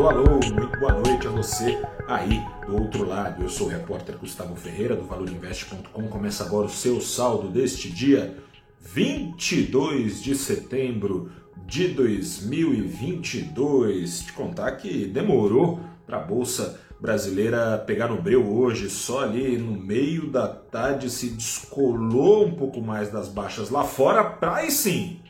Alô, alô, muito boa noite a você aí do outro lado. Eu sou o repórter Gustavo Ferreira do ValorInvest.com. Começa agora o seu saldo deste dia 22 de setembro de 2022. Te contar que demorou para a bolsa brasileira pegar no breu hoje, só ali no meio da tarde se descolou um pouco mais das baixas lá fora, para aí sim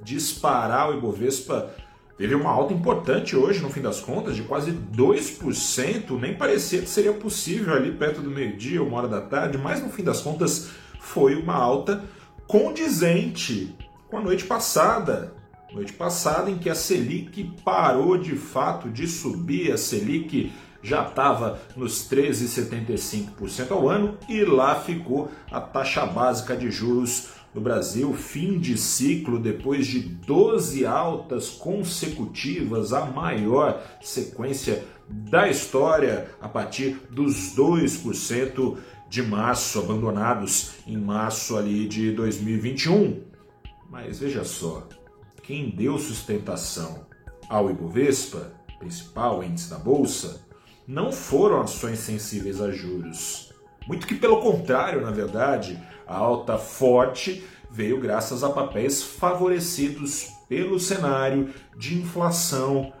disparar o Ibovespa. Teve uma alta importante hoje, no fim das contas, de quase 2%. Nem parecia que seria possível ali perto do meio-dia, uma hora da tarde, mas no fim das contas foi uma alta condizente com a noite passada. Noite passada em que a Selic parou de fato de subir, a Selic já estava nos 13,75% ao ano e lá ficou a taxa básica de juros no Brasil, fim de ciclo depois de 12 altas consecutivas, a maior sequência da história a partir dos 2% de março, abandonados em março ali de 2021. Mas veja só, quem deu sustentação ao Ibovespa, principal índice da bolsa, não foram ações sensíveis a juros. Muito que pelo contrário, na verdade, a alta forte veio graças a papéis favorecidos pelo cenário de inflação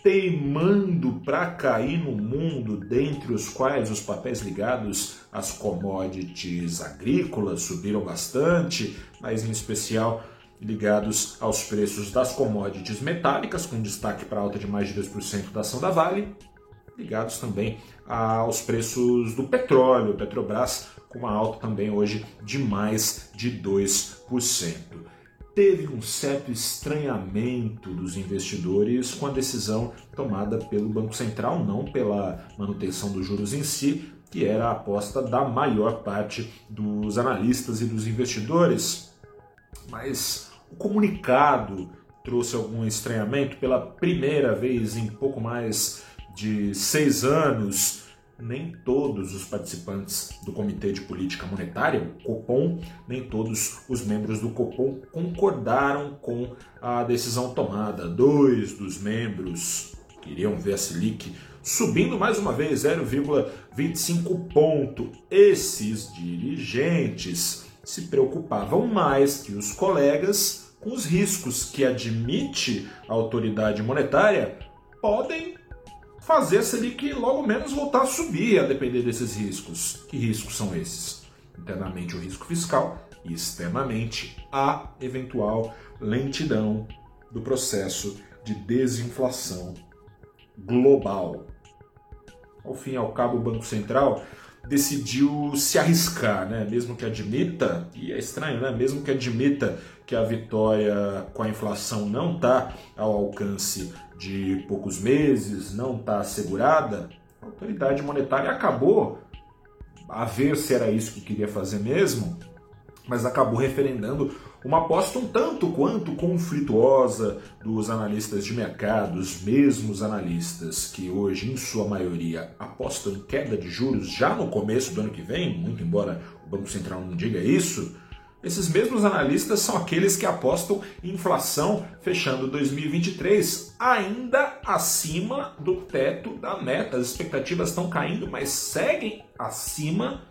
teimando para cair no mundo, dentre os quais os papéis ligados às commodities agrícolas subiram bastante, mas em especial ligados aos preços das commodities metálicas, com destaque para alta de mais de 2% da ação da Vale, ligados também aos preços do petróleo, Petrobras com uma alta também hoje de mais de 2%. Teve um certo estranhamento dos investidores com a decisão tomada pelo Banco Central, não pela manutenção dos juros em si, que era a aposta da maior parte dos analistas e dos investidores. Mas o comunicado trouxe algum estranhamento pela primeira vez em pouco mais de seis anos, nem todos os participantes do Comitê de Política Monetária, Copom, nem todos os membros do Copom concordaram com a decisão tomada. Dois dos membros queriam ver a Selic subindo mais uma vez 0,25 ponto. Esses dirigentes se preocupavam mais que os colegas com os riscos que admite a autoridade monetária podem fazer a Selic logo menos voltar a subir a depender desses riscos. Que riscos são esses? Internamente o risco fiscal e externamente a eventual lentidão do processo de desinflação global. Ao fim e ao cabo, o Banco Central decidiu se arriscar, né? mesmo que admita, e é estranho, né? mesmo que admita que a vitória com a inflação não está ao alcance de poucos meses, não está assegurada, a autoridade monetária acabou a ver se era isso que queria fazer mesmo, mas acabou referendando uma aposta um tanto quanto conflituosa dos analistas de mercado, os mesmos analistas que hoje, em sua maioria, apostam em queda de juros já no começo do ano que vem, muito embora o Banco Central não diga isso, esses mesmos analistas são aqueles que apostam em inflação fechando 2023 ainda acima do teto da meta. As expectativas estão caindo, mas seguem acima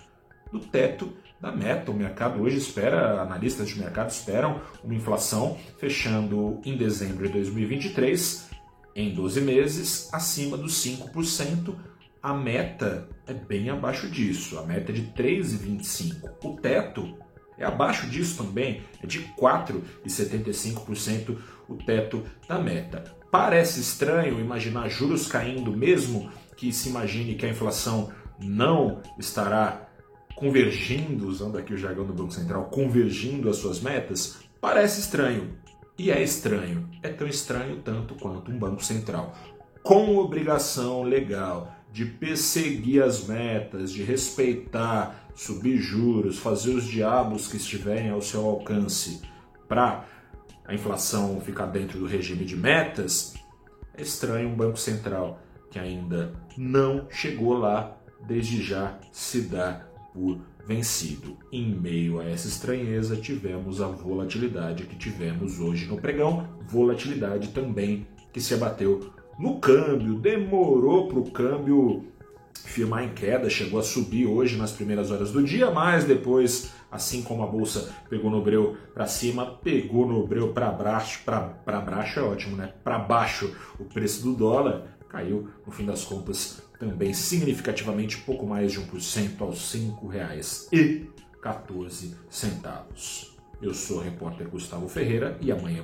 do teto da meta. O mercado hoje espera, analistas de mercado esperam uma inflação fechando em dezembro de 2023 em 12 meses acima dos 5%. A meta é bem abaixo disso, a meta é de 3,25. O teto é abaixo disso também, é de 4,75% o teto da meta. Parece estranho imaginar juros caindo, mesmo que se imagine que a inflação não estará convergindo, usando aqui o jargão do Banco Central, convergindo as suas metas, parece estranho. E é estranho. É tão estranho tanto quanto um Banco Central com obrigação legal de perseguir as metas, de respeitar subir juros, fazer os diabos que estiverem ao seu alcance para a inflação ficar dentro do regime de metas, é estranho um Banco Central que ainda não chegou lá, desde já se dá por vencido. Em meio a essa estranheza, tivemos a volatilidade que tivemos hoje no pregão, volatilidade também que se abateu no câmbio, demorou para o câmbio firmar em queda, chegou a subir hoje nas primeiras horas do dia, mas depois, assim como a bolsa pegou no breu para cima, pegou no breu para baixo, para baixo é ótimo, né? Para baixo o preço do dólar caiu no fim das contas também significativamente pouco mais de 1% aos R$ 5,14. Eu sou o repórter Gustavo Ferreira e amanhã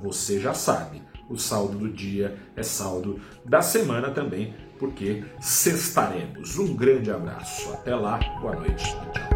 você já sabe, o saldo do dia é saldo da semana também, porque sextaremos. Um grande abraço, até lá, boa noite e tchau.